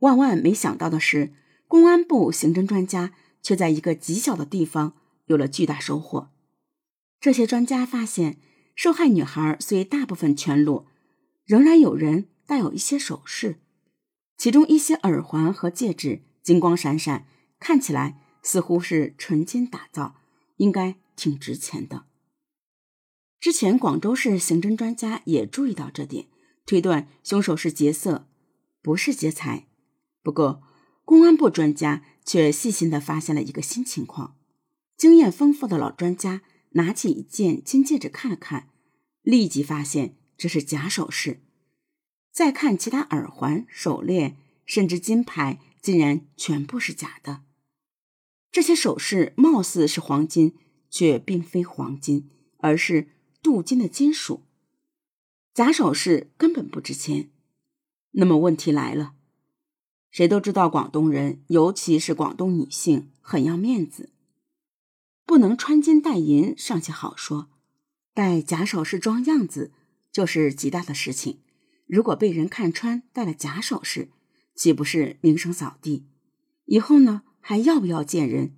万万没想到的是，公安部刑侦专家却在一个极小的地方有了巨大收获。这些专家发现，受害女孩虽大部分全裸，仍然有人带有一些首饰，其中一些耳环和戒指金光闪闪，看起来似乎是纯金打造，应该挺值钱的。之前广州市刑侦专家也注意到这点，推断凶手是劫色，不是劫财。不过，公安部专家却细心地发现了一个新情况。经验丰富的老专家拿起一件金戒指看了看，立即发现这是假首饰。再看其他耳环、手链，甚至金牌，竟然全部是假的。这些首饰貌似是黄金，却并非黄金，而是镀金的金属。假首饰根本不值钱。那么问题来了。谁都知道，广东人，尤其是广东女性，很要面子，不能穿金戴银尚且好说，戴假首饰装样子就是极大的事情。如果被人看穿戴了假首饰，岂不是名声扫地？以后呢，还要不要见人？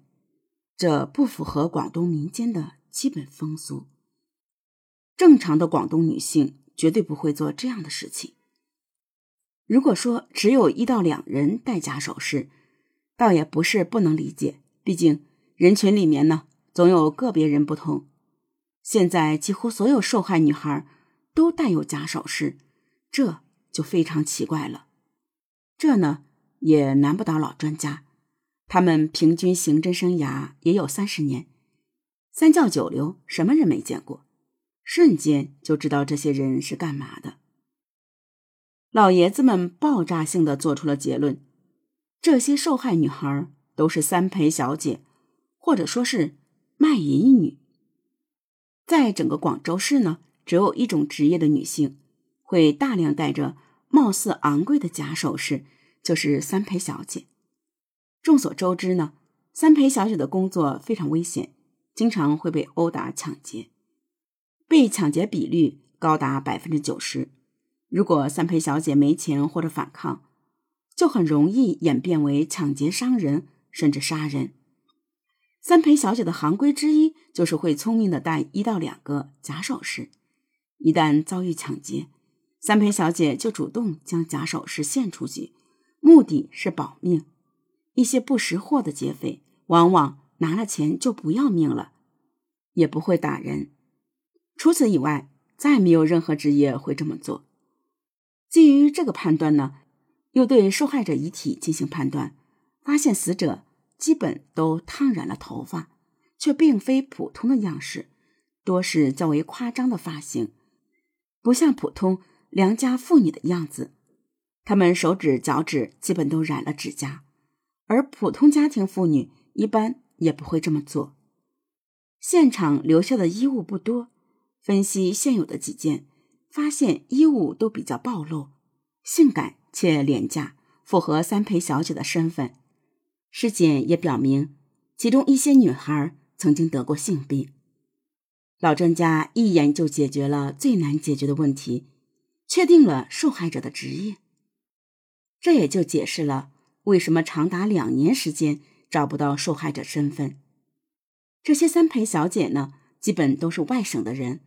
这不符合广东民间的基本风俗。正常的广东女性绝对不会做这样的事情。如果说只有一到两人戴假首饰，倒也不是不能理解。毕竟人群里面呢，总有个别人不同。现在几乎所有受害女孩都带有假首饰，这就非常奇怪了。这呢，也难不倒老专家，他们平均刑侦生涯也有三十年，三教九流，什么人没见过？瞬间就知道这些人是干嘛的。老爷子们爆炸性的做出了结论：这些受害女孩都是三陪小姐，或者说是卖淫女。在整个广州市呢，只有一种职业的女性会大量带着貌似昂贵的假首饰，就是三陪小姐。众所周知呢，三陪小姐的工作非常危险，经常会被殴打、抢劫，被抢劫比率高达百分之九十。如果三陪小姐没钱或者反抗，就很容易演变为抢劫伤人，甚至杀人。三陪小姐的行规之一就是会聪明的带一到两个假首饰，一旦遭遇抢劫，三陪小姐就主动将假首饰献出去，目的是保命。一些不识货的劫匪往往拿了钱就不要命了，也不会打人。除此以外，再没有任何职业会这么做。基于这个判断呢，又对受害者遗体进行判断，发现死者基本都烫染了头发，却并非普通的样式，多是较为夸张的发型，不像普通良家妇女的样子。她们手指、脚趾基本都染了指甲，而普通家庭妇女一般也不会这么做。现场留下的衣物不多，分析现有的几件。发现衣物都比较暴露，性感且廉价，符合三陪小姐的身份。尸检也表明，其中一些女孩曾经得过性病。老专家一眼就解决了最难解决的问题，确定了受害者的职业。这也就解释了为什么长达两年时间找不到受害者身份。这些三陪小姐呢，基本都是外省的人。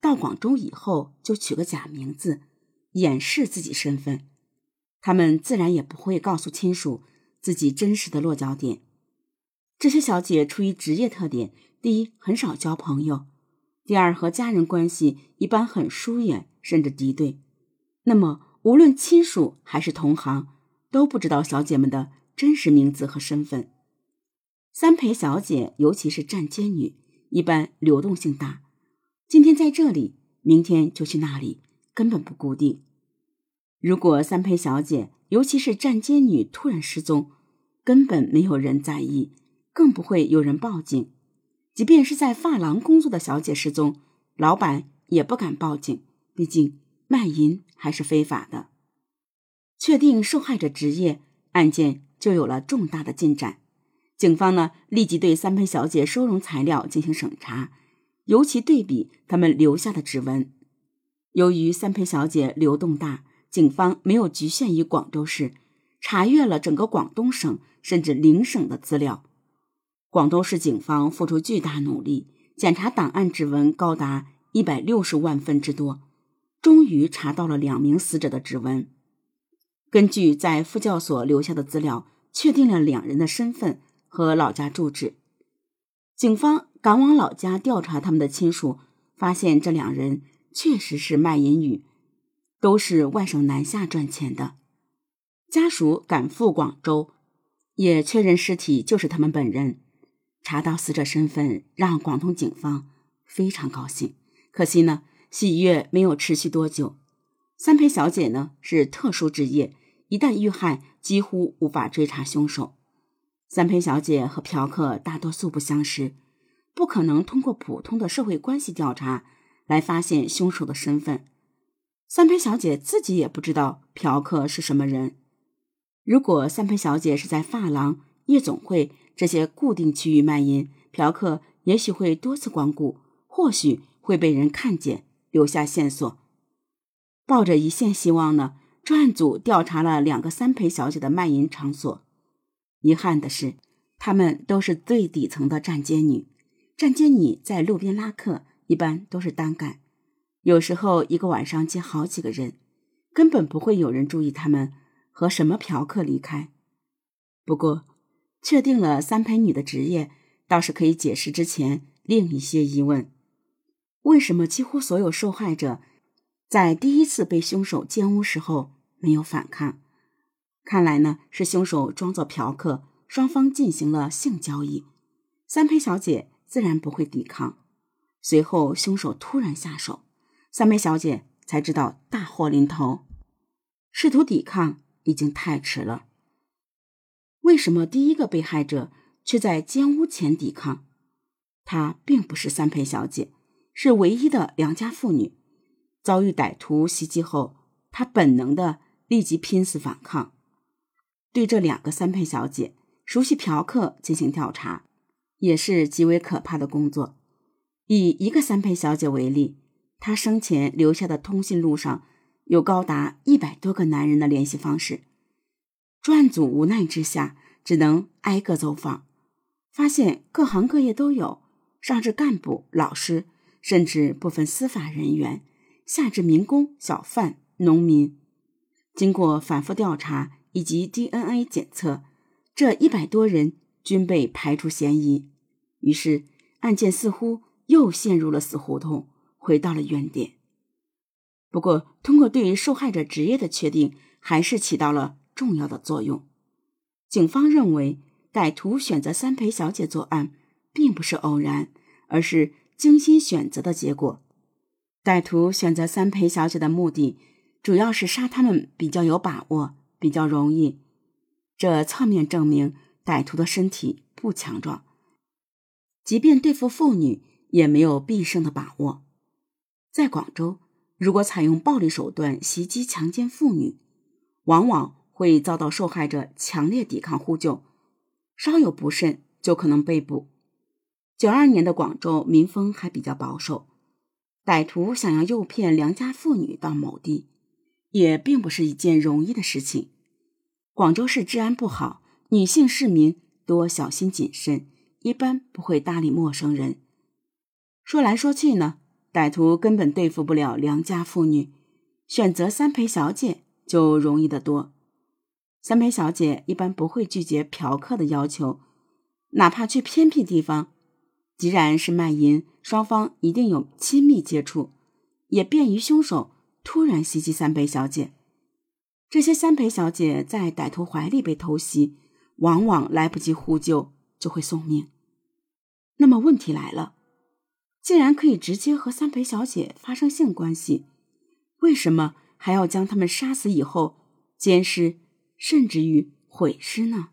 到广州以后，就取个假名字，掩饰自己身份。他们自然也不会告诉亲属自己真实的落脚点。这些小姐出于职业特点，第一很少交朋友，第二和家人关系一般很疏远，甚至敌对。那么，无论亲属还是同行，都不知道小姐们的真实名字和身份。三陪小姐，尤其是站街女，一般流动性大。今天在这里，明天就去那里，根本不固定。如果三陪小姐，尤其是站街女突然失踪，根本没有人在意，更不会有人报警。即便是在发廊工作的小姐失踪，老板也不敢报警，毕竟卖淫还是非法的。确定受害者职业，案件就有了重大的进展。警方呢，立即对三陪小姐收容材料进行审查。尤其对比他们留下的指纹，由于三陪小姐流动大，警方没有局限于广州市，查阅了整个广东省甚至邻省的资料。广东市警方付出巨大努力，检查档案指纹高达一百六十万份之多，终于查到了两名死者的指纹。根据在副教所留下的资料，确定了两人的身份和老家住址。警方赶往老家调查他们的亲属，发现这两人确实是卖淫女，都是外省南下赚钱的。家属赶赴广州，也确认尸体就是他们本人。查到死者身份，让广东警方非常高兴。可惜呢，喜悦没有持续多久。三陪小姐呢是特殊职业，一旦遇害，几乎无法追查凶手。三陪小姐和嫖客大多素不相识，不可能通过普通的社会关系调查来发现凶手的身份。三陪小姐自己也不知道嫖客是什么人。如果三陪小姐是在发廊、夜总会这些固定区域卖淫，嫖客也许会多次光顾，或许会被人看见，留下线索。抱着一线希望呢，专案组调查了两个三陪小姐的卖淫场所。遗憾的是，她们都是最底层的站街女。站街女在路边拉客，一般都是单干，有时候一个晚上接好几个人，根本不会有人注意她们和什么嫖客离开。不过，确定了三陪女的职业，倒是可以解释之前另一些疑问：为什么几乎所有受害者？在第一次被凶手奸污时候没有反抗，看来呢是凶手装作嫖客，双方进行了性交易，三陪小姐自然不会抵抗。随后凶手突然下手，三陪小姐才知道大祸临头，试图抵抗已经太迟了。为什么第一个被害者却在奸污前抵抗？她并不是三陪小姐，是唯一的良家妇女。遭遇歹徒袭击后，他本能的立即拼死反抗。对这两个三陪小姐，熟悉嫖客进行调查，也是极为可怕的工作。以一个三陪小姐为例，她生前留下的通讯录上有高达一百多个男人的联系方式。专案组无奈之下，只能挨个走访，发现各行各业都有，上至干部、老师，甚至部分司法人员。下至民工、小贩、农民，经过反复调查以及 DNA 检测，这一百多人均被排除嫌疑。于是，案件似乎又陷入了死胡同，回到了原点。不过，通过对于受害者职业的确定，还是起到了重要的作用。警方认为，歹徒选择三陪小姐作案，并不是偶然，而是精心选择的结果。歹徒选择三陪小姐的目的，主要是杀他们比较有把握，比较容易。这侧面证明歹徒的身体不强壮，即便对付妇女也没有必胜的把握。在广州，如果采用暴力手段袭击、强奸妇女，往往会遭到受害者强烈抵抗呼救，稍有不慎就可能被捕。九二年的广州民风还比较保守。歹徒想要诱骗良家妇女到某地，也并不是一件容易的事情。广州市治安不好，女性市民多小心谨慎，一般不会搭理陌生人。说来说去呢，歹徒根本对付不了良家妇女，选择三陪小姐就容易得多。三陪小姐一般不会拒绝嫖客的要求，哪怕去偏僻地方。既然是卖淫，双方一定有亲密接触，也便于凶手突然袭击三陪小姐。这些三陪小姐在歹徒怀里被偷袭，往往来不及呼救就会送命。那么问题来了，既然可以直接和三陪小姐发生性关系，为什么还要将他们杀死以后奸尸，甚至于毁尸呢？